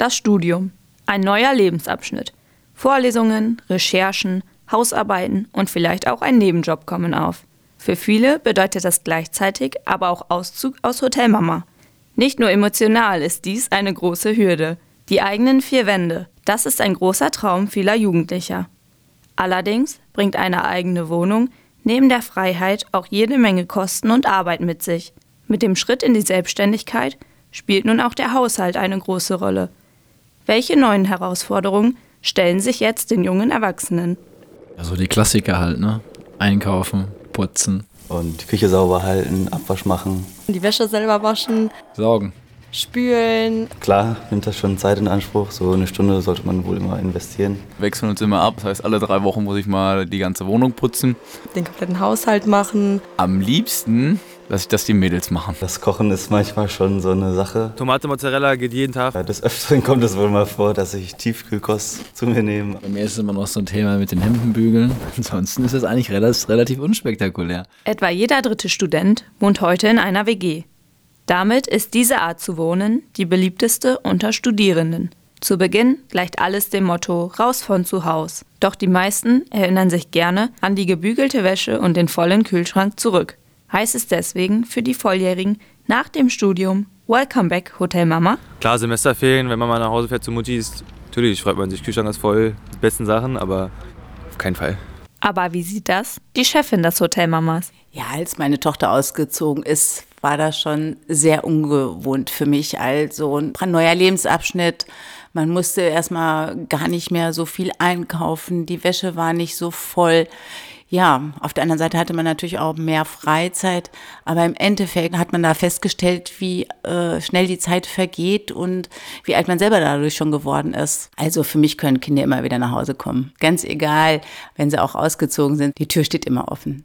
Das Studium. Ein neuer Lebensabschnitt. Vorlesungen, Recherchen, Hausarbeiten und vielleicht auch ein Nebenjob kommen auf. Für viele bedeutet das gleichzeitig aber auch Auszug aus Hotelmama. Nicht nur emotional ist dies eine große Hürde. Die eigenen vier Wände, das ist ein großer Traum vieler Jugendlicher. Allerdings bringt eine eigene Wohnung neben der Freiheit auch jede Menge Kosten und Arbeit mit sich. Mit dem Schritt in die Selbstständigkeit spielt nun auch der Haushalt eine große Rolle. Welche neuen Herausforderungen stellen sich jetzt den jungen Erwachsenen? Also die Klassiker halt, ne? Einkaufen, putzen. Und die Küche sauber halten, Abwasch machen. Die Wäsche selber waschen. Saugen. Spülen. Klar, nimmt das schon Zeit in Anspruch. So eine Stunde sollte man wohl immer investieren. Wir wechseln uns immer ab. Das heißt, alle drei Wochen muss ich mal die ganze Wohnung putzen. Den kompletten Haushalt machen. Am liebsten lasse ich das die Mädels machen. Das Kochen ist manchmal schon so eine Sache. Tomate Mozzarella geht jeden Tag. Ja, des Öfteren kommt es wohl mal vor, dass ich Tiefkühlkost zu mir nehme. Bei mir ist es immer noch so ein Thema mit den Hemdenbügeln. Ansonsten ist es eigentlich relativ, relativ unspektakulär. Etwa jeder dritte Student wohnt heute in einer WG. Damit ist diese Art zu wohnen die beliebteste unter Studierenden. Zu Beginn gleicht alles dem Motto raus von zu Haus. Doch die meisten erinnern sich gerne an die gebügelte Wäsche und den vollen Kühlschrank zurück heißt es deswegen für die Volljährigen nach dem Studium Welcome back Hotel Mama? Klar, Semesterferien, wenn man mal nach Hause fährt zu Mutti, ist, natürlich freut man sich, Kühlschrank ist voll, die besten Sachen, aber auf keinen Fall. Aber wie sieht das die Chefin des Hotelmamas? Ja, als meine Tochter ausgezogen ist, war das schon sehr ungewohnt für mich. Also ein neuer Lebensabschnitt. Man musste erstmal gar nicht mehr so viel einkaufen. Die Wäsche war nicht so voll ja, auf der anderen Seite hatte man natürlich auch mehr Freizeit, aber im Endeffekt hat man da festgestellt, wie äh, schnell die Zeit vergeht und wie alt man selber dadurch schon geworden ist. Also für mich können Kinder immer wieder nach Hause kommen. Ganz egal, wenn sie auch ausgezogen sind, die Tür steht immer offen.